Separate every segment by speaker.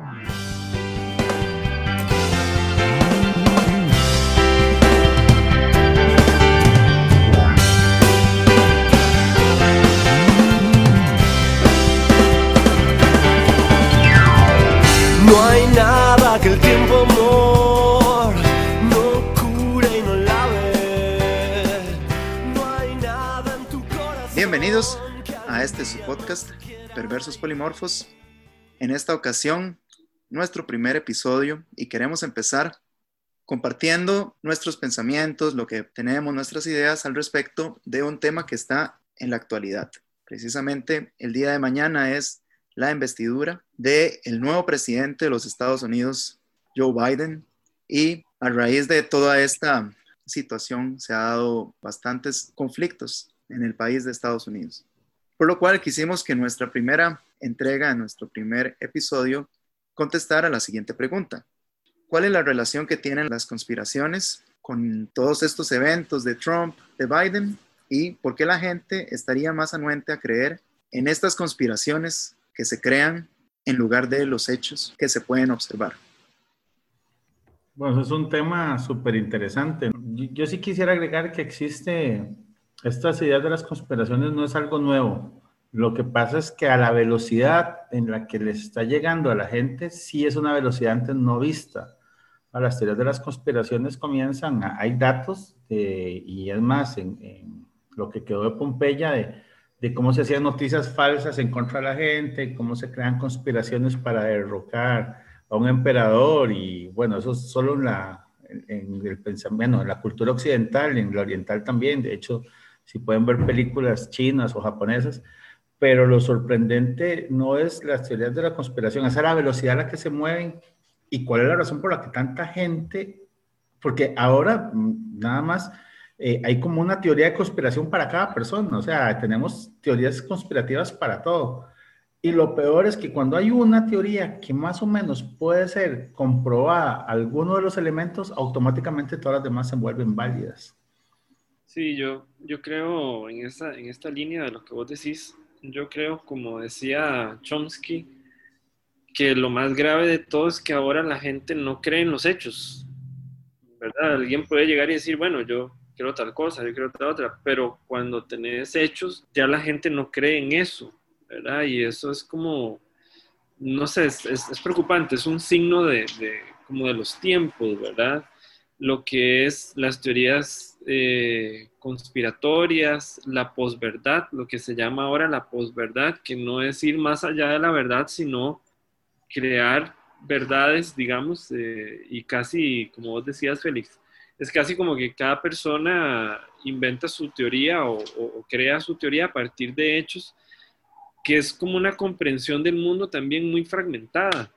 Speaker 1: No hay nada que el tiempo amor no cure y no lave. No hay nada en tu corazón.
Speaker 2: Bienvenidos a este su podcast, Perversos Polimorfos. En esta ocasión, nuestro primer episodio y queremos empezar compartiendo nuestros pensamientos, lo que tenemos, nuestras ideas al respecto de un tema que está en la actualidad. Precisamente el día de mañana es la investidura del el nuevo presidente de los Estados Unidos, Joe Biden, y a raíz de toda esta situación se ha dado bastantes conflictos en el país de Estados Unidos. Por lo cual quisimos que nuestra primera entrega, nuestro primer episodio, contestara la siguiente pregunta. ¿Cuál es la relación que tienen las conspiraciones con todos estos eventos de Trump, de Biden? ¿Y por qué la gente estaría más anuente a creer en estas conspiraciones que se crean en lugar de los hechos que se pueden observar?
Speaker 3: Bueno, es un tema súper interesante. Yo sí quisiera agregar que existe, estas ideas de las conspiraciones no es algo nuevo. Lo que pasa es que a la velocidad en la que les está llegando a la gente, sí es una velocidad antes no vista. A las teorías de las conspiraciones comienzan, a- hay datos, y es más, en, lo que quedó de Pompeya, de, cómo se hacían noticias falsas en contra de la gente, cómo se crean conspiraciones para derrocar a un emperador, y bueno, eso es solo en el pensamiento, en la cultura occidental, en la oriental también, de hecho, si pueden ver películas chinas o japonesas, pero lo sorprendente no es las teorías de la conspiración, es a la velocidad a la que se mueven y cuál es la razón por la que tanta gente, porque ahora mm, nada más eh, hay como una teoría de conspiración para cada persona, o sea, tenemos teorías conspirativas para todo. Y lo peor es que cuando hay una teoría que más o menos puede ser comprobada alguno de los elementos, automáticamente todas las demás se vuelven válidas.
Speaker 4: Sí, yo, yo creo en esta, en esta línea de lo que vos decís, yo creo, como decía Chomsky, que lo más grave de todo es que ahora la gente no cree en los hechos, ¿verdad? Alguien puede llegar y decir, bueno, yo quiero tal cosa, yo quiero tal otra, pero cuando tenés hechos, ya la gente no cree en eso, ¿verdad? Y eso es como, no sé, es, es- preocupante, es un signo de, de- como de los tiempos, ¿verdad? Lo que es las teorías eh, conspiratorias, la posverdad, lo que se llama ahora la posverdad, que no es ir más allá de la verdad, sino crear verdades, digamos, eh, y casi, como vos decías, Félix, es casi como que cada persona inventa su teoría o, crea su teoría a partir de hechos, que es como una comprensión del mundo también muy fragmentada.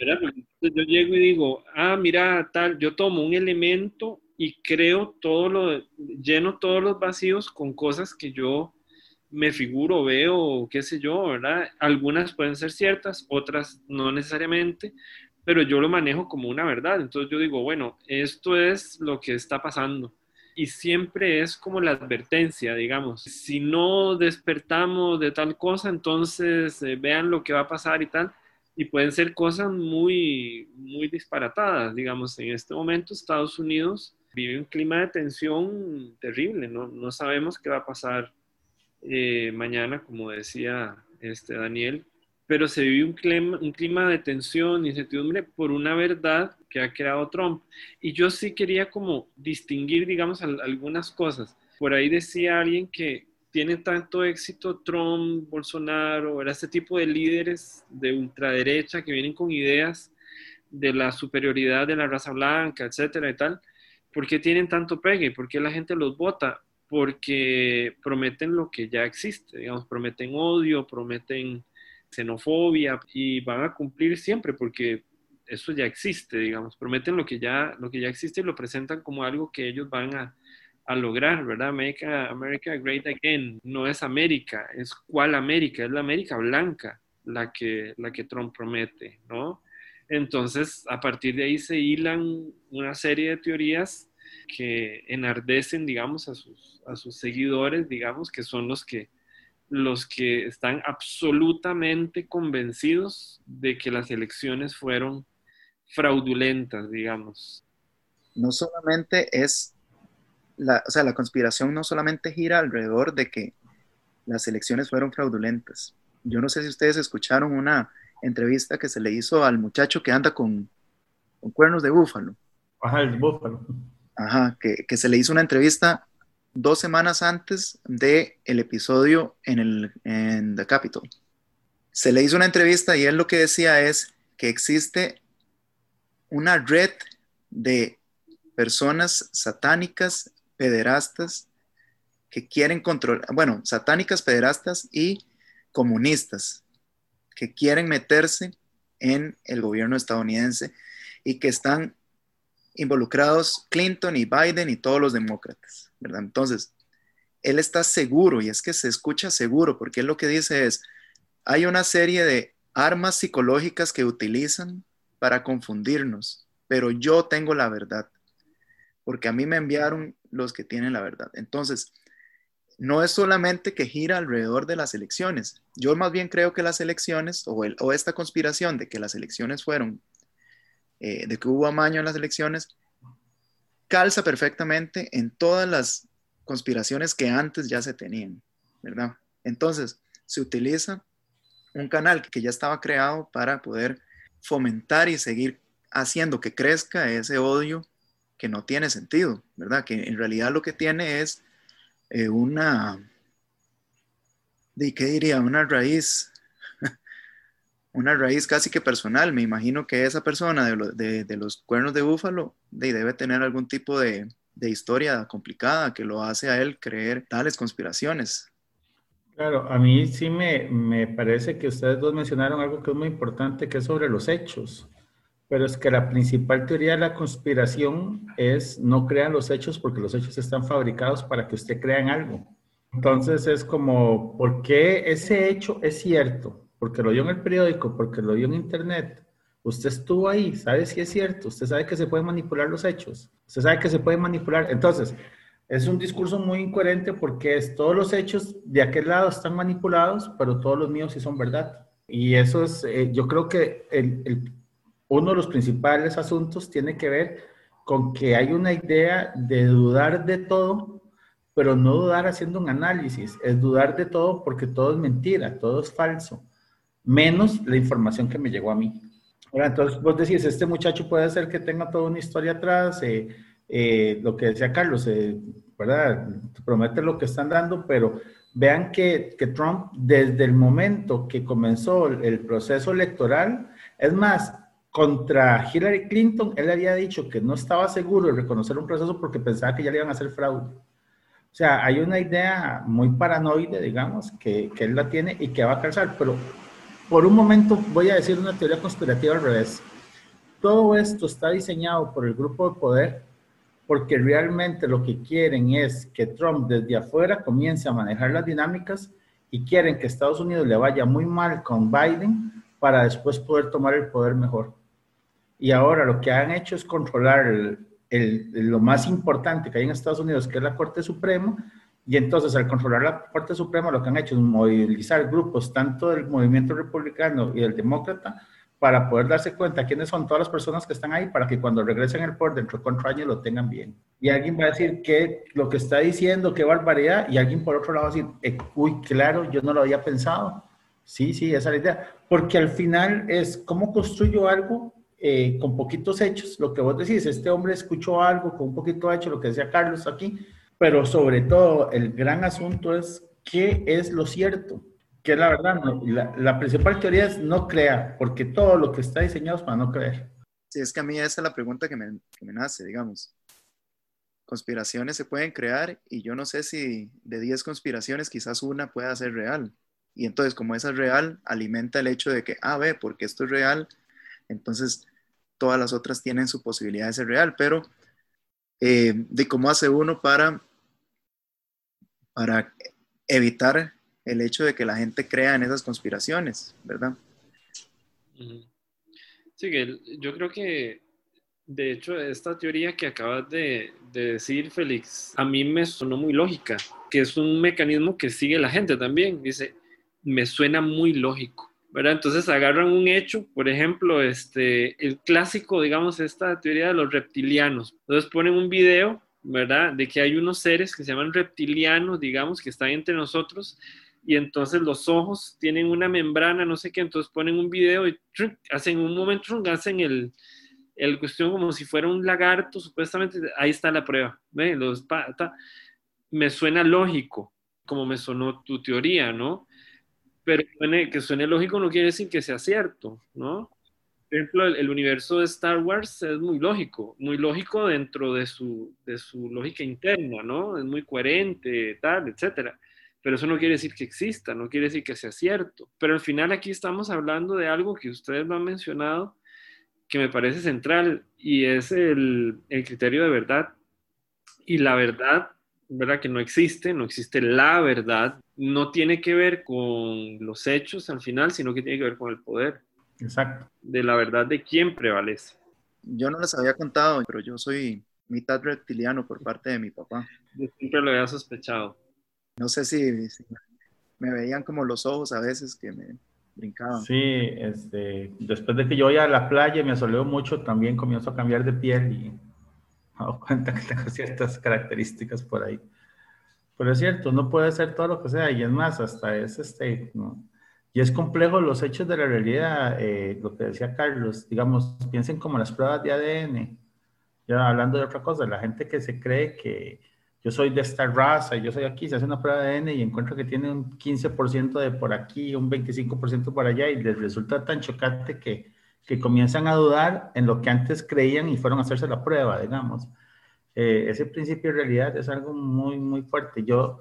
Speaker 4: yo llego y digo, ah, mira, tal, yo tomo un elemento y creo todo lo, lleno todos los vacíos con cosas que yo me figuro, veo, qué sé yo, ¿verdad? Algunas pueden ser ciertas, otras no necesariamente, pero yo lo manejo como una verdad. Entonces yo digo, bueno, esto es lo que está pasando. Y siempre es como la advertencia, digamos, si no despertamos de tal cosa, entonces eh, vean lo que va a pasar y tal y pueden ser cosas muy, muy disparatadas. Digamos, en este momento Estados Unidos vive un clima de tensión terrible, no, no sabemos qué va a pasar eh, mañana, como decía este Daniel, pero se vive un clima, un clima de tensión incertidumbre por una verdad que ha creado Trump. Y yo sí quería como distinguir, digamos, al- algunas cosas. Por ahí decía alguien que tiene tanto éxito Trump, Bolsonaro, era este tipo de líderes de ultraderecha que vienen con ideas de la superioridad de la raza blanca, etcétera y tal. ¿Por qué tienen tanto pegue? ¿Por qué la gente los vota? Porque prometen lo que ya existe, digamos, prometen odio, prometen xenofobia y van a cumplir siempre porque eso ya existe, digamos, prometen lo que ya, lo que ya existe y lo presentan como algo que ellos van a, a lograr, ¿verdad? America, America Great Again, no es América, es cuál América, es la América blanca la que, la que Trump promete, ¿no? Entonces, a partir de ahí se hilan una serie de teorías que enardecen, digamos, a sus, seguidores, digamos, que son los que los que están absolutamente convencidos de que las elecciones fueron fraudulentas, digamos.
Speaker 2: No solamente es, la, o sea, la conspiración no solamente gira alrededor de que las elecciones fueron fraudulentas. Yo no sé si ustedes escucharon una entrevista que se le hizo al muchacho que anda con, con cuernos de búfalo.
Speaker 3: Ajá, el búfalo.
Speaker 2: Ajá, que, que se le hizo una entrevista dos semanas antes del el episodio en, el, en The Capitol. Se le hizo una entrevista y él lo que decía es que existe una red de personas satánicas, pederastas, que quieren controlar, bueno, satánicas, pederastas y comunistas, que quieren meterse en el gobierno estadounidense y que están involucrados Clinton y Biden y todos los demócratas, ¿verdad? Entonces, él está seguro y es que se escucha seguro porque él lo que dice es, hay una serie de armas psicológicas que utilizan para confundirnos, pero yo tengo la verdad, porque a mí me enviaron los que tienen la verdad. Entonces, no es solamente que gira alrededor de las elecciones. Yo más bien creo que las elecciones o, esta conspiración de que las elecciones fueron eh, de que hubo amaño en las elecciones, calza perfectamente en todas las conspiraciones que antes ya se tenían, ¿verdad? Entonces, se utiliza un canal que ya estaba creado para poder fomentar y seguir haciendo que crezca ese odio que no tiene sentido, ¿verdad? Que en realidad lo que tiene es eh, una, ¿de qué diría? Una raíz una raíz casi que personal. Me imagino que esa persona de, los cuernos de búfalo debe tener algún tipo de, historia complicada que lo hace a él creer tales conspiraciones.
Speaker 3: Claro, a mí sí me, me, parece que ustedes dos mencionaron algo que es muy importante, que es sobre los hechos. Pero es que la principal teoría de la conspiración es no crean los hechos porque los hechos están fabricados para que usted crea en algo. Entonces es como, ¿por qué ese hecho es cierto? porque lo vio en el periódico, porque lo vio en internet, usted estuvo ahí, sabe si es cierto, usted sabe que se pueden manipular los hechos, usted sabe que se pueden manipular. Entonces, es un discurso muy incoherente porque es, todos los hechos de aquel lado están manipulados, pero todos los míos sí son verdad. Y eso es, eh, yo creo que el, uno de los principales asuntos tiene que ver con que hay una idea de dudar de todo, pero no dudar haciendo un análisis, es dudar de todo porque todo es mentira, todo es falso menos la información que me llegó a mí. entonces vos decís, este muchacho puede ser que tenga toda una historia atrás, eh, eh, lo que decía Carlos, eh, ¿verdad? Promete lo que están dando, pero vean que, que, Trump, desde el momento que comenzó el proceso electoral, es más, contra Hillary Clinton, él había dicho que no estaba seguro de reconocer un proceso porque pensaba que ya le iban a hacer fraude. O sea, hay una idea muy paranoide, digamos, que, que él la tiene y que va a calzar, pero por un momento voy a decir una teoría conspirativa al revés. Todo esto está diseñado por el grupo de poder porque realmente lo que quieren es que Trump desde afuera comience a manejar las dinámicas y quieren que Estados Unidos le vaya muy mal con Biden para después poder tomar el poder mejor. Y ahora lo que han hecho es controlar lo más importante que hay en Estados Unidos, que es la Corte Suprema, y entonces, al controlar la Corte Suprema, lo que han hecho es movilizar grupos tanto del movimiento republicano y del demócrata para poder darse cuenta quiénes son todas las personas que están ahí para que cuando regresen al poder dentro de cuatro años lo tengan bien. Y alguien va a decir que lo que está diciendo, qué barbaridad, y alguien por otro lado va a decir, eh, uy, claro, yo no lo había pensado. Sí, sí, esa es la idea. Porque al final es cómo construyo algo eh, con poquitos hechos. Lo que vos decís, este hombre escuchó algo con un poquito hecho, lo que decía Carlos aquí, pero sobre todo el gran asunto es qué es lo cierto, que es la verdad. La, principal teoría es no crear, porque todo lo que está diseñado es para no creer.
Speaker 2: Sí, es que a mí esa es la pregunta que me, que me nace, digamos. Conspiraciones se pueden crear y yo no sé si de 10 conspiraciones quizás una pueda ser real. Y entonces como esa es real, alimenta el hecho de que, ah, ve, porque esto es real, entonces todas las otras tienen su posibilidad de ser real, pero eh, de cómo hace uno para, para evitar el hecho de que la gente crea en esas conspiraciones, ¿verdad?
Speaker 4: Sí, yo creo que De hecho, esta teoría que acabas de, de, decir, Félix, a mí me sonó muy lógica, que es un mecanismo que sigue la gente también. Dice, me suena muy lógico. ¿Verdad? Entonces agarran un hecho, por ejemplo, este, el clásico, digamos, esta teoría de los reptilianos. Entonces ponen un video, ¿verdad? De que hay unos seres que se llaman reptilianos, digamos, que están entre nosotros y entonces los ojos tienen una membrana, no sé qué, entonces ponen un video y hacen un momento, hacen el, el cuestión como si fuera un lagarto, supuestamente, ahí está la prueba, ¿ve? Los, me suena lógico, como me sonó tu teoría, ¿no? Pero que suene lógico no quiere decir que sea cierto, ¿no? Por ejemplo, el, universo de Star Wars es muy lógico, muy lógico dentro de su, de su lógica interna, ¿no? Es muy coherente, tal, etcétera pero eso no quiere decir que exista, no quiere decir que sea cierto. Pero al final aquí estamos hablando de algo que ustedes lo han mencionado, que me parece central, y es el, el criterio de verdad. Y la verdad, ¿verdad? Que no existe, no existe la verdad, no tiene que ver con los hechos al final, sino que tiene que ver con el poder.
Speaker 3: Exacto.
Speaker 4: De la verdad de quién prevalece.
Speaker 2: Yo no les había contado, pero yo soy mitad reptiliano por parte de mi papá.
Speaker 4: Yo siempre lo había sospechado.
Speaker 2: No sé si, me veían como los ojos a veces que me brincaban.
Speaker 3: Sí, este, después de que yo iba a la playa y me soleo mucho, también comienzo a cambiar de piel y me doy cuenta que tengo ciertas características por ahí. Pero es cierto, no puede ser todo lo que sea, y es más, hasta es este, Y es complejo los hechos de la realidad, eh, lo que decía Carlos, digamos, piensen como las pruebas de ADN, ya hablando de otra cosa, la gente que se cree que, yo soy de esta raza, yo soy aquí, se hace una prueba de ADN y encuentro que tiene un 15% de por aquí, un 25% por allá y les resulta tan chocante que, que comienzan a dudar en lo que antes creían y fueron a hacerse la prueba, digamos. Eh, ese principio de realidad es algo muy, muy fuerte. Yo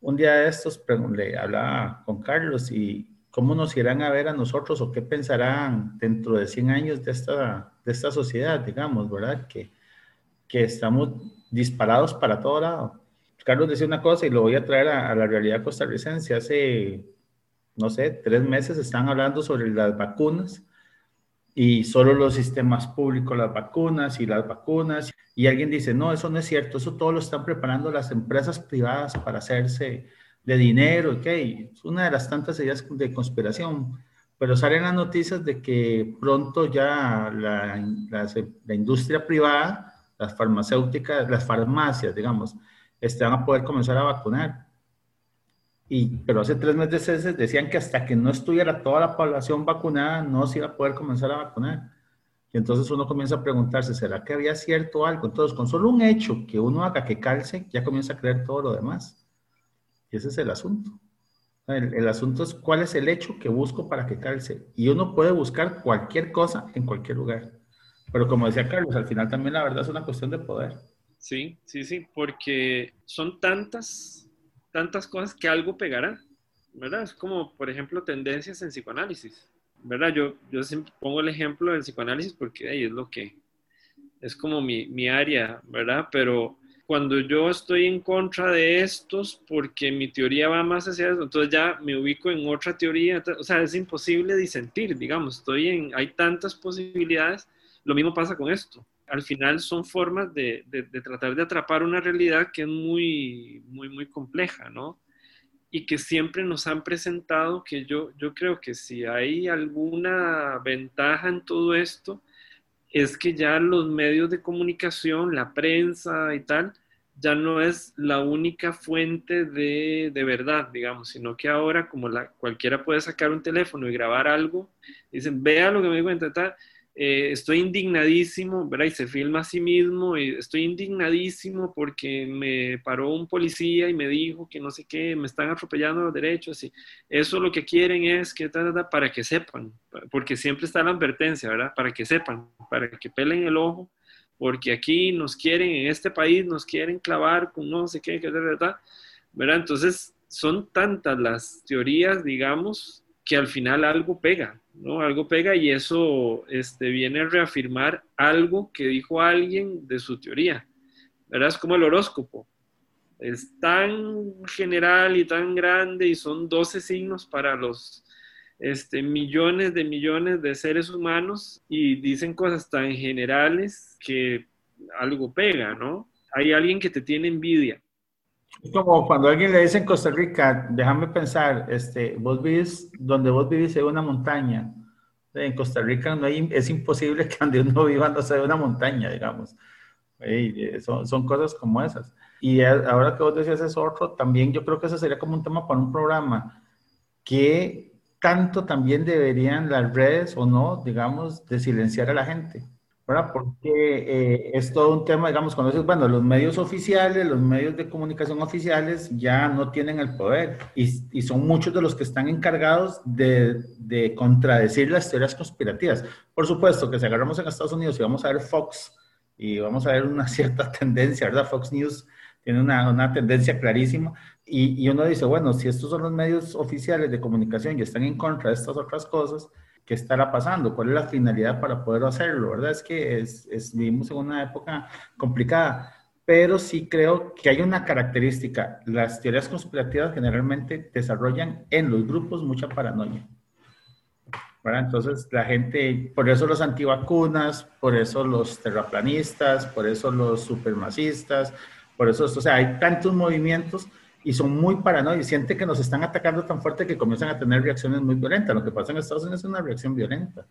Speaker 3: un día de estos le hablaba con Carlos y cómo nos irán a ver a nosotros o qué pensarán dentro de 100 años de esta, de esta sociedad, digamos, ¿verdad? Que, que estamos disparados para todo lado. Carlos decía una cosa y lo voy a traer a, la realidad costarricense. Hace, no sé, tres meses están hablando sobre las vacunas y solo los sistemas públicos, las vacunas y las vacunas. Y alguien dice, no, eso no es cierto, eso todo lo están preparando las empresas privadas para hacerse de dinero, ok, es una de las tantas ideas de conspiración, pero salen las noticias de que pronto ya la, la industria privada las farmacéuticas, las farmacias, digamos, están a poder comenzar a vacunar. Y, pero hace tres meses decían que hasta que no estuviera toda la población vacunada, no se iba a poder comenzar a vacunar. Y entonces uno comienza a preguntarse, ¿será que había cierto algo? Entonces, con solo un hecho que uno haga que calce, ya comienza a creer todo lo demás. Y ese es el asunto. El, el, asunto es cuál es el hecho que busco para que calce. Y uno puede buscar cualquier cosa en cualquier lugar. Pero como decía Carlos, al final también la verdad es una cuestión de poder.
Speaker 4: Sí, sí, sí, porque son tantas, tantas cosas que algo pegará, ¿verdad? Es como, por ejemplo, tendencias en psicoanálisis, ¿verdad? Yo, yo siempre pongo el ejemplo del psicoanálisis porque ahí es lo que, es como mi, mi área, ¿verdad? Pero cuando yo estoy en contra de estos porque mi teoría va más hacia eso, entonces ya me ubico en otra teoría, o sea, es imposible disentir, digamos, estoy en, hay tantas posibilidades lo mismo pasa con esto. Al final son formas de, tratar de atrapar una realidad que es muy, muy, muy compleja, ¿no? Y que siempre nos han presentado que yo, yo creo que si hay alguna ventaja en todo esto, es que ya los medios de comunicación, la prensa y tal, ya no es la única fuente de, verdad, digamos, sino que ahora como la, cualquiera puede sacar un teléfono y grabar algo, dicen, vea lo que me di cuenta, tal, eh, estoy indignadísimo, ¿verdad? Y se filma a sí mismo, y estoy indignadísimo porque me paró un policía y me dijo que no sé qué, me están atropellando los derechos, y eso lo que quieren es que, para que sepan, porque siempre está la advertencia, ¿verdad? Para que sepan, para que pelen el ojo, porque aquí nos quieren, en este país nos quieren clavar con no sé qué. ¿verdad? Entonces, son tantas las teorías, digamos, que al final algo pega, ¿no? Algo pega y eso este, viene a reafirmar algo que dijo alguien de su teoría, ¿verdad? Es como el horóscopo. Es tan general y tan grande y son 12 signos para los este, millones de millones de seres humanos y dicen cosas tan generales que algo pega, ¿no? Hay alguien que te tiene envidia.
Speaker 3: Es como cuando alguien le dice en Costa Rica, déjame pensar, este, vos vivís, donde vos vivís en una montaña. En Costa Rica no hay, es imposible que donde uno viva no sea una montaña, digamos. Eh, son, son, cosas como esas. Y ahora que vos decías eso otro, también yo creo que eso sería como un tema para un programa. ¿Qué tanto también deberían las redes o no, digamos, de silenciar a la gente? ¿Verdad? Porque eh, es todo un tema, digamos, cuando dices, bueno, los medios oficiales, los medios de comunicación oficiales ya no tienen el poder y, y son muchos de los que están encargados de, de, contradecir las teorías conspirativas. Por supuesto que si agarramos en Estados Unidos y vamos a ver Fox y vamos a ver una cierta tendencia, ¿verdad? Fox News tiene una, una tendencia clarísima y, y uno dice, bueno, si estos son los medios oficiales de comunicación y están en contra de estas otras cosas, qué estará pasando, cuál es la finalidad para poder hacerlo, ¿verdad? Es que es, es, vivimos en una época complicada, pero sí creo que hay una característica, las teorías conspirativas generalmente desarrollan en los grupos mucha paranoia. ¿verdad? Entonces la gente, por eso los antivacunas, por eso los terraplanistas, por eso los supremacistas, por eso, o sea, hay tantos movimientos y son muy paranoicos, sienten que nos están atacando tan fuerte que comienzan a tener reacciones muy violentas. Lo que pasa en Estados Unidos es una reacción violenta.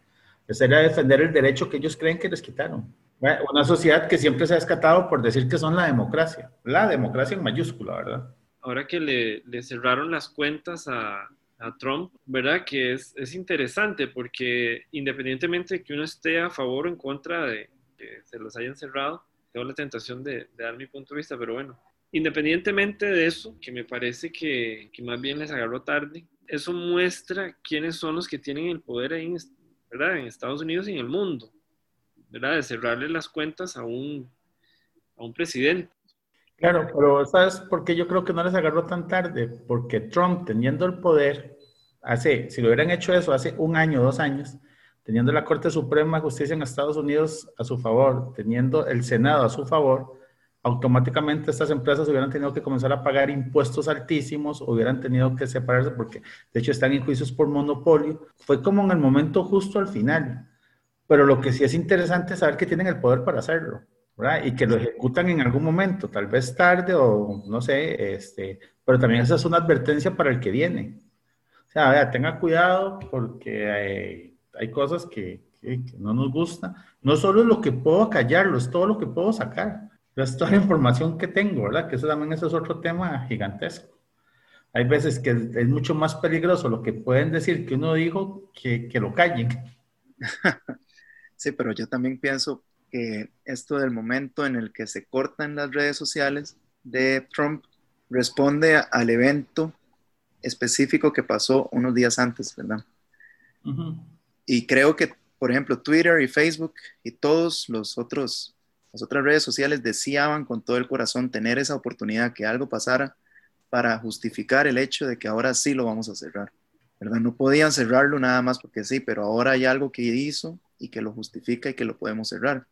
Speaker 3: Es era defender el derecho que ellos creen que les quitaron. Una sociedad que siempre se ha escatado por decir que son la democracia, la democracia en mayúscula, ¿verdad?
Speaker 4: Ahora que le, le cerraron las cuentas a, a Trump, ¿verdad? Que es, es, interesante porque independientemente de que uno esté a favor o en contra de que se los hayan cerrado, tengo la tentación de, de dar mi punto de vista, pero bueno, Independientemente de eso, que me parece que, que, más bien les agarró tarde, eso muestra quiénes son los que tienen el poder ahí. En Estados Unidos y en el mundo, ¿verdad? De cerrarle las cuentas a un, a un presidente.
Speaker 3: Claro, pero ¿sabes por qué yo creo que no les agarró tan tarde? Porque Trump, teniendo el poder, hace, si lo hubieran hecho eso hace un año, dos años, teniendo la Corte Suprema de Justicia en Estados Unidos a su favor, teniendo el Senado a su favor, automáticamente estas empresas hubieran tenido que comenzar a pagar impuestos altísimos, hubieran tenido que separarse porque de hecho están en juicios por monopolio. Fue como en el momento justo al final. Pero lo que sí es interesante es saber que tienen el poder para hacerlo, ¿verdad? Y que lo ejecutan en algún momento, tal vez tarde o no sé, este, pero también esa es una advertencia para el que viene. O sea, vea, tenga cuidado porque hay, hay cosas que, que, que no nos gustan. No solo es lo que puedo callarlo, es todo lo que puedo sacar es toda la información que tengo, ¿verdad? Que eso también eso es otro tema gigantesco. Hay veces que es mucho más peligroso lo que pueden decir que uno dijo que, que lo callen.
Speaker 2: Sí, pero yo también pienso que esto del momento en el que se cortan las redes sociales de Trump responde al evento específico que pasó unos días antes, ¿verdad? Uh -huh. Y creo que, por ejemplo, Twitter y Facebook y todos los otros las otras redes sociales deseaban con todo el corazón tener esa oportunidad que algo pasara para justificar el hecho de que ahora sí lo vamos a cerrar. ¿verdad? No podían cerrarlo nada más porque sí, pero ahora hay algo que hizo y que lo justifica y que lo podemos cerrar.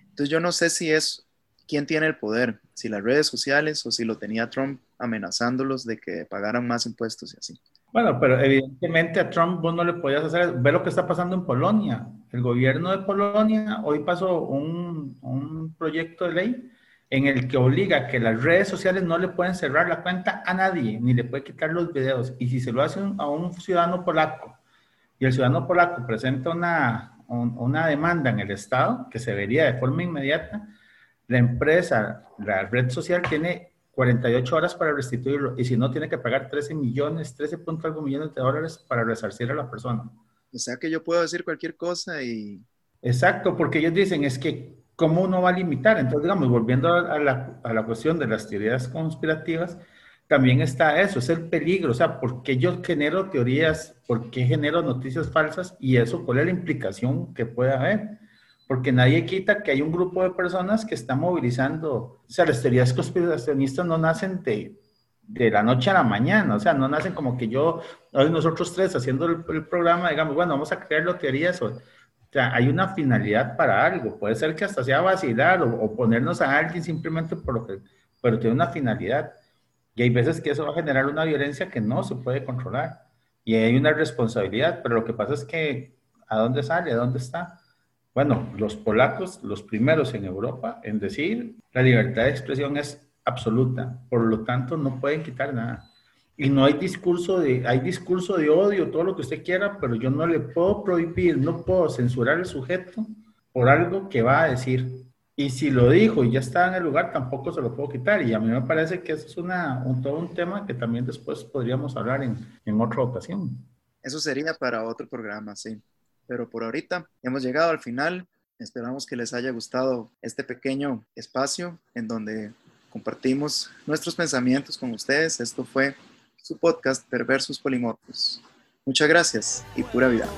Speaker 2: Entonces yo no sé si es quién tiene el poder, si las redes sociales o si lo tenía Trump amenazándolos de que pagaran más impuestos y así.
Speaker 3: Bueno, pero evidentemente a Trump vos no le podías hacer, ve lo que está pasando en Polonia. El gobierno de Polonia hoy pasó un, proyecto de ley en el que obliga que las redes sociales no le pueden cerrar la cuenta a nadie, ni le puede quitar los videos. Y si se lo hacen a un ciudadano polaco y el ciudadano polaco presenta una, un, una demanda en el Estado que se vería de forma inmediata, la empresa, la red social tiene 48 horas para restituirlo y si no tiene que pagar 13 millones, 13 punto algo millones de dólares para resarcir a la persona.
Speaker 2: O sea que yo puedo decir cualquier cosa y...
Speaker 3: Exacto, porque ellos dicen es que ¿cómo uno va a limitar? Entonces, digamos, volviendo a la, a la cuestión de las teorías conspirativas, también está eso, es el peligro, o sea, ¿por qué yo genero teorías, por qué genero noticias falsas y eso, cuál es la implicación que puede haber? porque nadie quita que hay un grupo de personas que están movilizando, o sea, las teorías conspiracionistas no nacen de, de la noche a la mañana, o sea, no nacen como que yo, hoy nosotros tres haciendo el, el programa, digamos, bueno, vamos a crear teorías, o, o, sea, hay una finalidad para algo, puede ser que hasta sea vacilar o, o ponernos a alguien simplemente por lo que, pero tiene una finalidad, y hay veces que eso va a generar una violencia que no se puede controlar. y hay una responsabilidad, pero lo que pasa es que ¿a dónde sale? ¿A dónde está? Bueno, los polacos, los primeros en Europa en decir la libertad de expresión es absoluta, por lo tanto no pueden quitar nada. Y no hay discurso de, hay discurso de odio, todo lo que usted quiera, pero yo no le puedo prohibir, no puedo censurar al sujeto por algo que va a decir. Y si lo dijo y ya está en el lugar, tampoco se lo puedo quitar. Y a mí me parece que eso es una, un, todo un tema que también después podríamos hablar en, en otra ocasión.
Speaker 2: Eso sería para otro programa, sí. Pero por ahorita hemos llegado al final. Esperamos que les haya gustado este pequeño espacio en donde compartimos nuestros pensamientos con ustedes. Esto fue su podcast Perversos Polimorfos. Muchas gracias y pura vida.